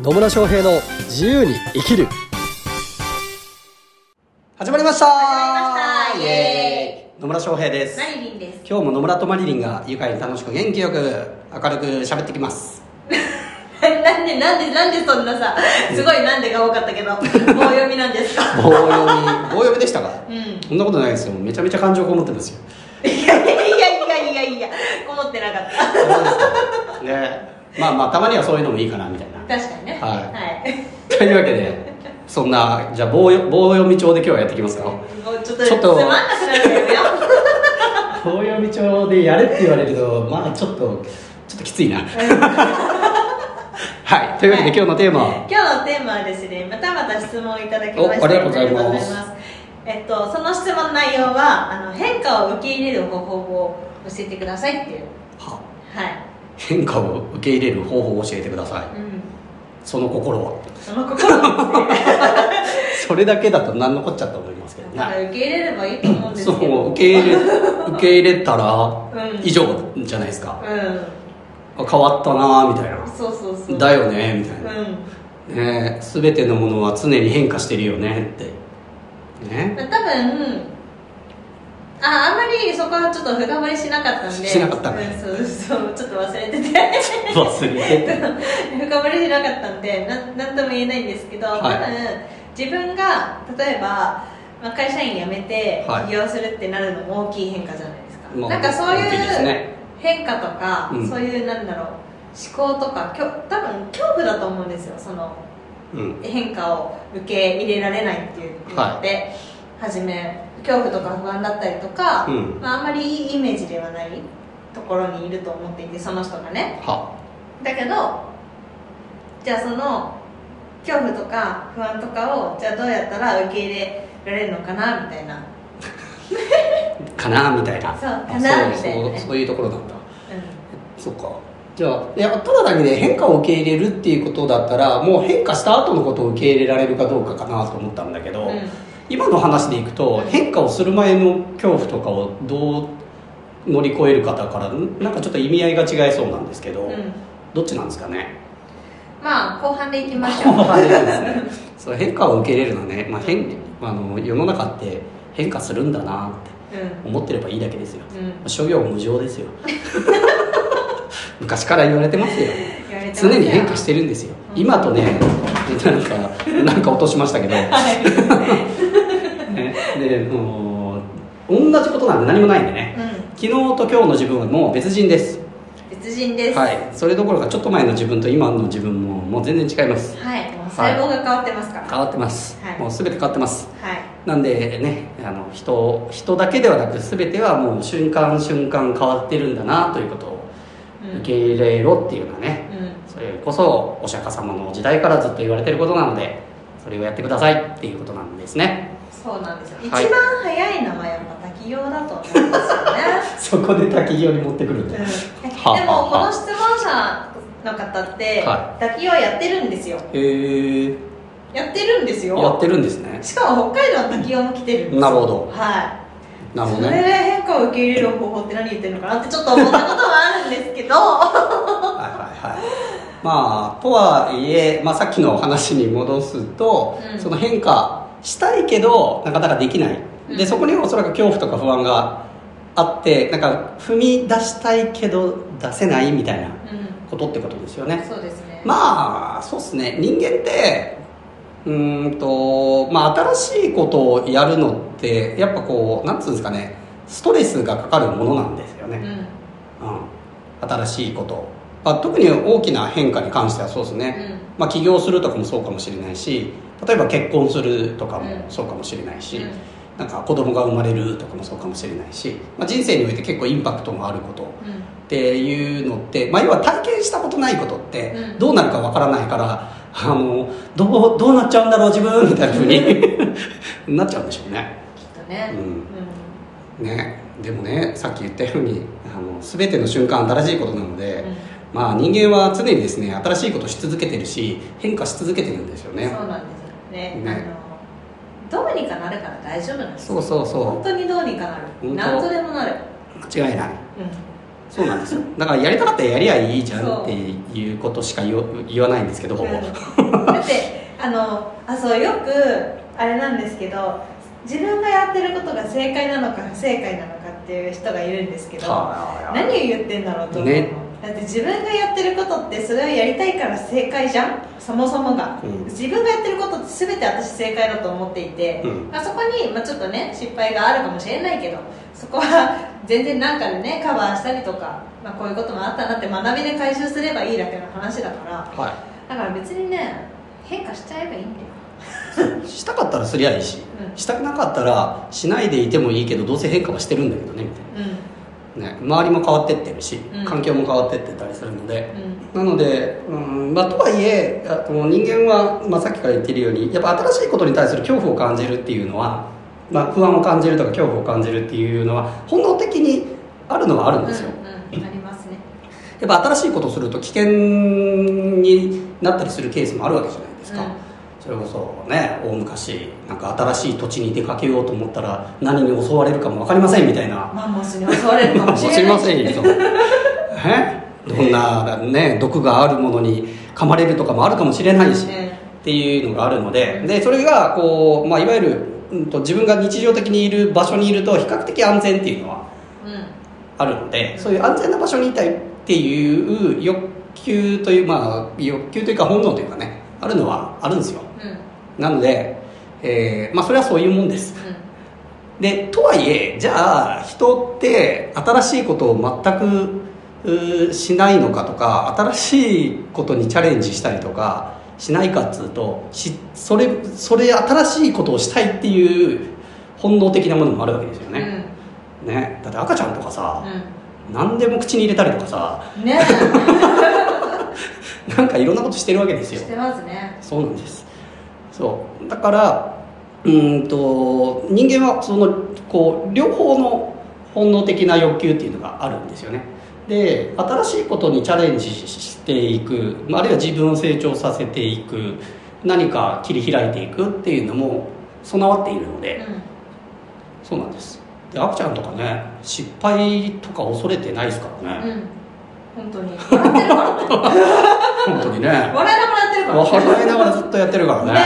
野村翔平の自由に生きる。始まりました。始まりました。イエーイ。野村翔平です。マリリンです。今日も野村とマリリンが愉快に楽しく元気よく明るく喋ってきます。なんでなんでなんでそんなさすごいなんでが多かったけど棒読みなんですか？棒読み。棒読みでしたか？うん。そんなことないですよ。めちゃめちゃ感情こもってますよ。いやいやいやいやいやこもってなかったそうですかねまあまあたまにはそういうのもいいかなみたいな。確かにね。はい。はい。というわけでそんなじゃあ棒よ棒読み帳で今日はやっていきますか？ちょっとちょっとつまんなくなるよ 棒読み帳でやれって言われるとまあちょっとちょっときついな。はい。というわけで今日のテーマは、今日のテーマはですねまたまた質問をいただきましておありがとうございます。えっとその質問の内容はあの変化を受け入れる方法を教えてくださいっていう。は。はい変化を受け入れる方法を教えてください。うん。その心は。その心 それだけだと何のこっちゃと思いますけどね。受け入れればいいと思うんですそけど。う受け入れ受け入れたらん。以上じゃないですか、うん。あ変わったなみたいな。そうそうそう。だよねみたいな、うん。ね全てのものは常に変化してるよねって。ね。多分ああんまりそこはちょっと深掘りしなかったんで。しなかったねうんそうそうちょっと忘れてて。忘れてて。深掘りしなかったんでなんなんとも言えないんですけど、はい。多分自分が例えば、まあ、会社員辞めてはい。起業するってなるのも大きい変化じゃないですか、まあなんかそういう変化とか、うん。そういうなんだろう思考とかきょ多分恐怖だと思うんですよそのうん。変化を受け入れられないっていうので、初め恐怖とか不安だったりとか、うん。まあ、あんまりいいイメージではないところにいると思っていてその人がね。は。だけどじゃあその恐怖とか不安とかをじゃあどうやったら受け入れられるのかなみたいな、かなみたいな。そうあかなみたいな。ねそういうところなんだ。うそっか。じゃあいやただ単にね変化を受け入れるっていうことだったらもう変化した後のことを受け入れられるかどうかかなと思ったんだけど、んうん今の話でいくと変化をする前の恐怖とかをどう乗り越えるかだからんなんかちょっと意味合いが違いそうなんですけど、うん。どっちなんですかね？まあ後半でいきましょう。そう変化を受け入れるのはね、まあ、変あの世の中って変化するんだなってうん。思ってればいいだけですよ。うん。諸行無常ですよ。昔から言われてますよ。常に変化してるんですよ。うん。今とねなんかなんか落としましたけど、ね、でもう同じことなんて何もないんでね。うん。昨日と今日の自分はもう別人です。別人です。はい。それどころかちょっと前の自分と今の自分ももう全然違います。はい、もう細胞が変わってますから。変わってます、はい。もう全て変わってます。はい。なんでねあの人人だけではなく全てはもう瞬間瞬間変わってるんだなということをうん。受け入れろっていうのはね、うん。それこそお釈迦様の時代からずっと言われてることなのでそれをやってくださいっていうことなんですねそうなんですよ。一はい番早いのはやっぱ滝行だと思うんですよね。そこで滝行に持ってくるんだ、うん。ではあもこはあの質問者の方っては滝行やってるんですよ。へえやってるんですよ。やってるんですねしかも北海道の滝行も来てるんですよ。なるほどはい。なるほどねそれで変化を受け入れる方法って何言ってるのかなってちょっと思ったことはあるんですけど。はいはいはいまあとはいえ、まあ、さっきの話に戻すと、うんその変化したいけどなかなかできない。でうん。そこにおそらく恐怖とか不安があってなんか踏み出したいけど出せないみたいなうん。ことってことですよね。そうですね。まあそうっすね。人間ってうーんとまあ新しいことをやるのってやっぱこうなんつうんですかね。ストレスがかかるものなんですよね、うん。うん、新しいこと、まあ、特に大きな変化に関してはそうですね、まあ、起業するとかもそうかもしれないし例えば結婚するとかもうん。そうかもしれないし、うん。なんか子供が生まれるとかもそうかもしれないし、まあ、人生において結構インパクトのあることっていうのって、まあ、要は体験したことないことってうん。どうなるかわからないから、あのどうどうなっちゃうんだろう自分みたいなふうに なっちゃうんでしょうね。きっとね。うん。ね、でもねさっき言ったようにあの全ての瞬間新しいことなので、うんまあ、人間は常にですね新しいことをし続けてるし変化し続けてるんですよね。そうなんですよね。ね。あのどうにかなるから大丈夫なんですそうそうそう。本当にどうにかなる。何とでもなる。間違いない。うん。そうなんですよ。だからやりたかったらやりゃいいじゃんっていうことしか言わ言わないんですけど、ほぼ、うん。だってあのあそうよくあれなんですけど自分がやってることが正解なのか不正解なのかっていう人がいるんですけどは何を言ってんだろうと思うの、ねだって自分がやってることってそれをやりたいから正解じゃん？そもそもが、うん。自分がやってることって全て私正解だと思っていて、うん。まあ、そこに、まあ、ちょっとね失敗があるかもしれないけどそこは全然なんかでねカバーしたりとか、まあ、こういうこともあったなって学びで回収すればいいだけの話だから。はだから別にね変化しちゃえばいいんだよ。い、したかったらすりゃいいし、うん。したくなかったらしないでいてもいいけどどうせ変化はしてるんだけどねみたいな。うんね、周りも変わってってるし、うん。環境も変わってってたりするので、うん。なので、うんまあ、とはいえあこの人間は、まあ、さっきから言ってるようにやっぱ新しいことに対する恐怖を感じるっていうのは、まあ、不安を感じるとか恐怖を感じるっていうのは本能的にあるのはあるんですよ、うんうん、ありますね。やっぱ新しいことをすると危険になったりするケースもあるわけじゃないですか、うんそれこそね大昔なんか新しい土地に出かけようと思ったら何に襲われるかも分かりませんみたいな。マンモスに襲われるかもしれない。ませんよえどんなね毒があるものに噛まれるとかもあるかもしれないし、ねっていうのがあるので。でそれがこう、まあ、いわゆる、うん、と自分が日常的にいる場所にいると比較的安全っていうのはうん。あるのでそういう安全な場所にいたいっていう欲求というまあ欲求というか本能というかねあるのはあるんですよ。うんなので、えーまあそれはそういうもんです。うん。でとはいえじゃあ人って新しいことを全くしないのかとか新しいことにチャレンジしたりとかしないかっつうとしそれそれ新しいことをしたいっていう本能的なものもあるわけですよね,、ね。だって赤ちゃんとかさ、う何でも口に入れたりとかさんね。なんかいろんなことしてるわけですよ。してますね。そうなんですそう。だからうーんと人間はそのこう両方の本能的な欲求っていうのがあるんですよね。で新しいことにチャレンジしていくまああるいは自分を成長させていく何か切り開いていくっていうのも備わっているので、そうなんです。で赤ちゃんとかね失敗とか恐れてないですからね、うん。うん本当に。笑ってるからね本当にね。笑いながら笑いながらずっとやってるからね。ね。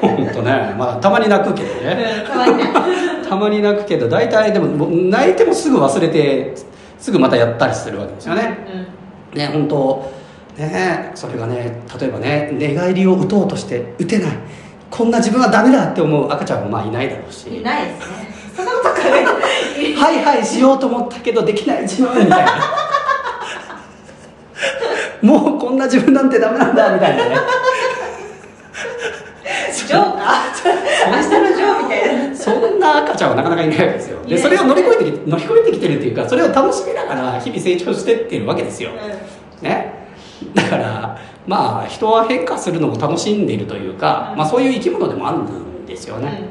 本当ね。まあたまに泣くけどね。うんたまに。ね たまに泣くけど大体でももう泣いてもすぐ忘れてすぐまたやったりするわけですよね。ね本当ねそれがね例えばね寝返りを打とうとして打てない。こんな自分はダメだって思う赤ちゃんはまあいないだろうし。うんいないですね。そんなこと考えてはいはいしようと思ったけどできない自分みたいなもうこんな自分なんてダメなんだみたいなね。ジョーか？明日のジョーみたいな。そんな赤ちゃんはなかなかいないわけですよ。でそれを乗り越えてき乗り越えてきてるっていうかそれを楽しみながら日々成長してってるわけですよ、ね？だからまあ人は変化するのも楽しんでいるというか、うん。まあ、そういう生き物でもあるんですよね、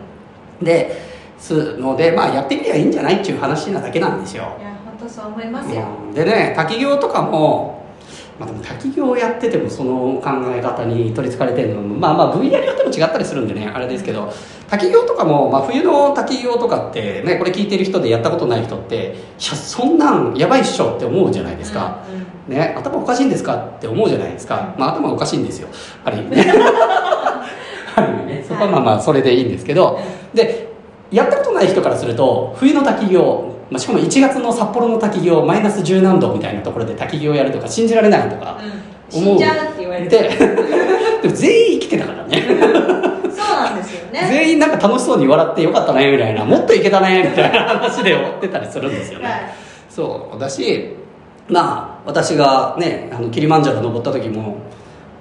ですのでまあやってみりゃいいんじゃないっていう話なだけなんですよ。いや本当そう思いますよ。うん。でね滝行とかもまあでも滝行をやっててもその考え方に取りつかれてるのもまあまあ分野によっても違ったりするんでねあれですけど滝行とかも、まあ、冬の滝行とかってねこれ聞いてる人でやったことない人っていやそんなんやばいっしょって思うじゃないですか、うんうん。ね、頭おかしいんですかって思うじゃないですか、まあ、頭おかしいんですよ。ある意味ねある意味ねそこはまあまあそれでいいんですけど。でやったことない人からすると冬の滝行、まあ、しかも1月の札幌の滝行マイナス10何度みたいなところで滝行やるとか信じられないとかうん。死んじゃうって言われる。ででも全員生きてたからね。そうなんですよね。全員なんか楽しそうに笑ってよかったねみたいな。もっといけたねみたいな話で終わってたりするんですよね、はい。そうだしまあ私がねあのキリマンジャロ登った時も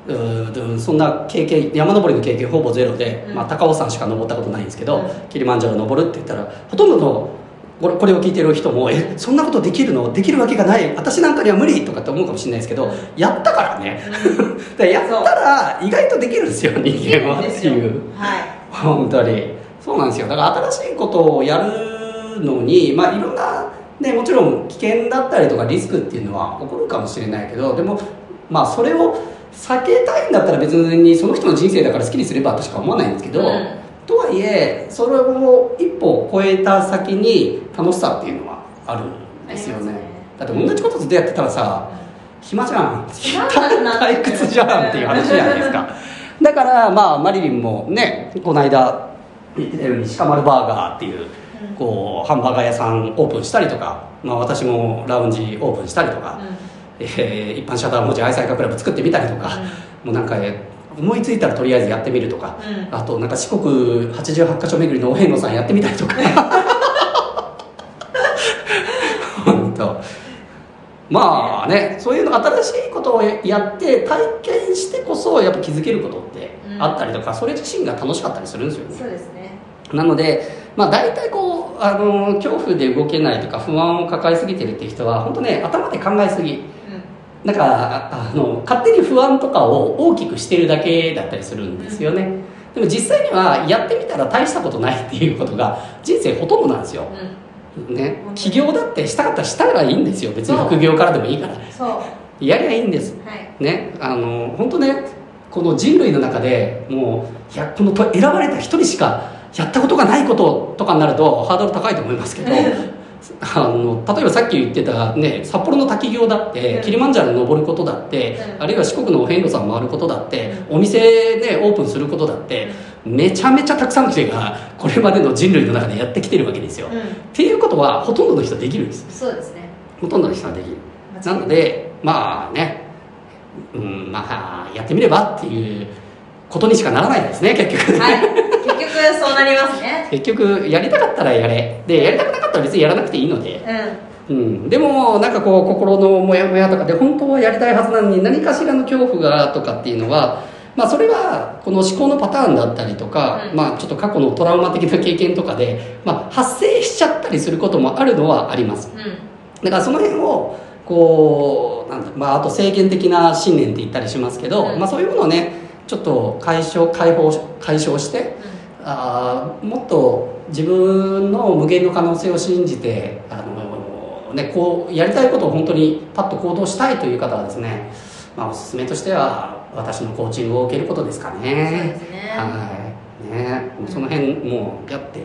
うーそんな経験山登りの経験ほぼゼロで、うん。まあ、高尾山しか登ったことないんですけど、うん。キリマンジャロ登るって言ったらほとんどのこれこれを聞いてる人も「えそんなことできるの？できるわけがない。私なんかには無理」とかって思うかもしれないですけど、うんやったからね。うん。だからやったら意外とできるんですよ人間は。っていう。はい。本当に。そうなんですよ。だから新しいことをやるのにまあいろんなねもちろん危険だったりとかリスクっていうのは起こるかもしれないけどでもまあそれを避けたいんだったら別にその人の人生だから好きにすればとしか思わないんですけど、うん。とはいえそれを一歩超えた先に楽しさっていうのはあるんですよね。ね。だって同じことずっとやってたらさ暇じゃん退屈じゃんっていう話じゃないですか。だからまあマリリンもねこの間言ってたように鹿丸バーガーっていううんこうハンバーガー屋さんオープンしたりとか、まあ、私もラウンジオープンしたりとか、えー一般社団文字愛妻家クラブ作ってみたりとか、もうなんかえー思いついたらとりあえずやってみるとか、うん。あとなんか四国88カ所巡りのお遍路さんやってみたりとか。本当。まあねそういうの新しいことをやって体験してこそやっぱ気づけることってあったりとか、それ自身が楽しかったりするんですよね。そうですね。なので、まあ、大体こうあの恐怖で動けないとか不安を抱えすぎてるって人は本当ね頭で考えすぎだからあの勝手に不安とかを大きくしてるだけだったりするんですよね。でも実際にはやってみたら大したことないっていうことが人生ほとんどなんですよ、うん。ね、起業だってしたかったらしたらいいんですよ。別に副業からでもいいから。そう。はやりゃいいんです。い。ね。あの本当ねこの人類の中でもういやこのと選ばれた一人しかやったことがないこととかになるとハードル高いと思いますけど あの例えばさっき言ってた、ね、札幌の滝行だって、うん。キリマンジャロ登ることだって、うん。あるいは四国のお遍路さん回ることだって、うお店ねオープンすることだってめちゃめちゃたくさんの人がこれまでの人類の中でやってきてるわけですよ、っうん。ていうことはほとんどの人できるんですそうですね。ほとんどの人はできる。なのでまあねうんまあやってみればっていうことにしかならないですね結局。ね、はいそうなりますね。結局やりたかったらやれ。でやりたくなかったら別にやらなくていいので、うん。うん、でもなんかこう心のモヤモヤとかで本当はやりたいはずなのに何かしらの恐怖がとかっていうのはまあそれはこの思考のパターンだったりとか、うん。まあちょっと過去のトラウマ的な経験とかで、まあ、発生しちゃったりすることもあるのはあります。うん。だからその辺をこうなんだ、まあ、あと制限的な信念って言ったりしますけど、うん。まあ、そういうものをねちょっと解消解放解消してあーもっと自分の無限の可能性を信じてあの、ね、こうやりたいことを本当にパッと行動したいという方はですね、まあ、おすすめとしては私のコーチングを受けることですかそうね。ですね。はい。ね、その辺もうやって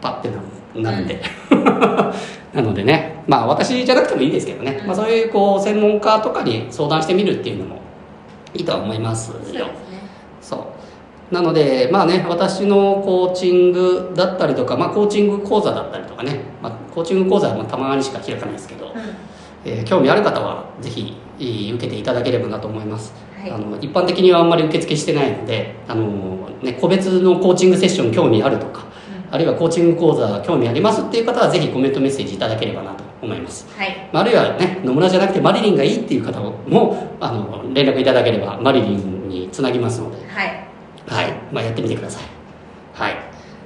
パッてななるんで、なのでねまあ私じゃなくてもいいですけどね、うん。まあ、そういうこう専門家とかに相談してみるっていうのもいいとは思いますよ。すねなのでまあね私のコーチングだったりとか、まあ、コーチング講座だったりとかね、まあ、コーチング講座はまあたまにしか開かないですけど、うん。えー興味ある方はぜひえー受けていただければなと思います、はい。あの一般的にはあんまり受付してないのであの、ね、個別のコーチングセッション興味あるとかあるいはコーチング講座興味ありますっていう方はぜひコメントメッセージいただければなと思います。はい。まああるいはね野村じゃなくてマリリンがいいっていう方もあの連絡いただければマリリンにつなぎますので。はいはい、まあ、やってみてください。はい。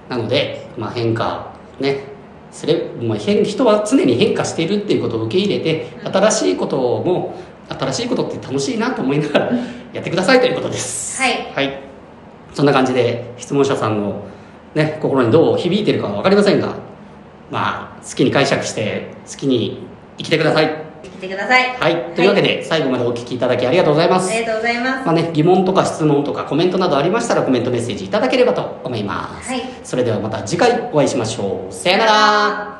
なので、まあ、変化、ね、すれ、まあ、変、人は常に変化しているっていうことを受け入れて、新しいことも、新しいことって楽しいなと思いながらやってくださいということです。はい。はい。そんな感じで、質問者さんのね、心にどう響いてるかはわかりませんが、まあ、好きに解釈して、好きに生きてください。来てください。はい。というわけで、最後までお聞きいただきありがとうございます。あ。りがとうございます。まあね、疑問とか質問とかコメントなどありましたらコメントメッセージいただければと思います、はい。それではまた次回お会いしましょう。さよなら